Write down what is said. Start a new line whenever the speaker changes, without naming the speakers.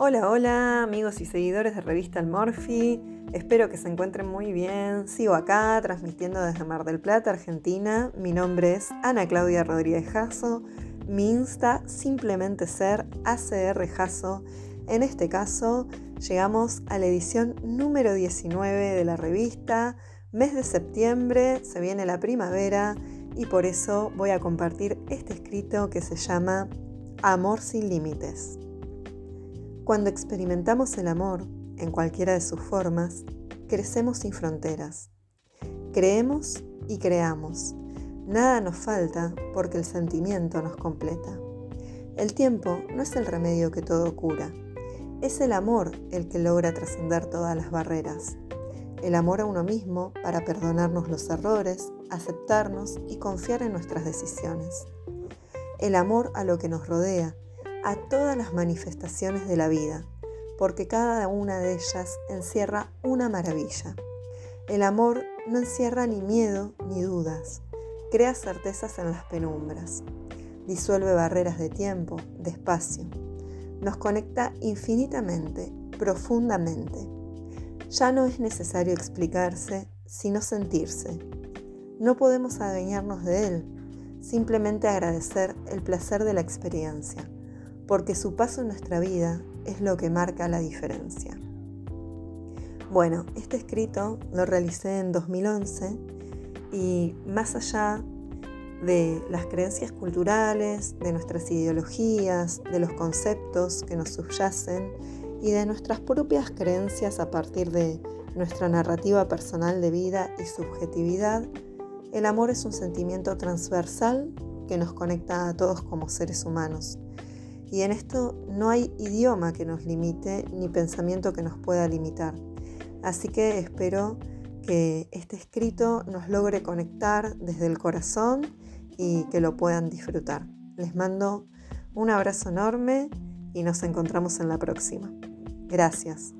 Hola, hola amigos y seguidores de Revista Almorfi. Espero que se encuentren muy bien. Sigo acá transmitiendo desde Mar del Plata, Argentina. Mi nombre es Ana Claudia Rodríguez Jasso. Mi Insta simplemente ser ACR Jasso. En este caso, llegamos a la edición número 19 de la revista. Mes de septiembre, se viene la primavera y por eso voy a compartir este escrito que se llama Amor sin límites. Cuando experimentamos el amor, en cualquiera de sus formas, crecemos sin fronteras. Creemos y creamos. Nada nos falta porque el sentimiento nos completa. El tiempo no es el remedio que todo cura. Es el amor el que logra trascender todas las barreras. El amor a uno mismo para perdonarnos los errores, aceptarnos y confiar en nuestras decisiones. El amor a lo que nos rodea a todas las manifestaciones de la vida, porque cada una de ellas encierra una maravilla. El amor no encierra ni miedo ni dudas, crea certezas en las penumbras, disuelve barreras de tiempo, de espacio, nos conecta infinitamente, profundamente. Ya no es necesario explicarse, sino sentirse. No podemos adueñarnos de él, simplemente agradecer el placer de la experiencia porque su paso en nuestra vida es lo que marca la diferencia. Bueno, este escrito lo realicé en 2011 y más allá de las creencias culturales, de nuestras ideologías, de los conceptos que nos subyacen y de nuestras propias creencias a partir de nuestra narrativa personal de vida y subjetividad, el amor es un sentimiento transversal que nos conecta a todos como seres humanos y en esto no hay idioma que nos limite ni pensamiento que nos pueda limitar. Así que espero que este escrito nos logre conectar desde el corazón y que lo puedan disfrutar. Les mando un abrazo enorme y nos encontramos en la próxima. Gracias.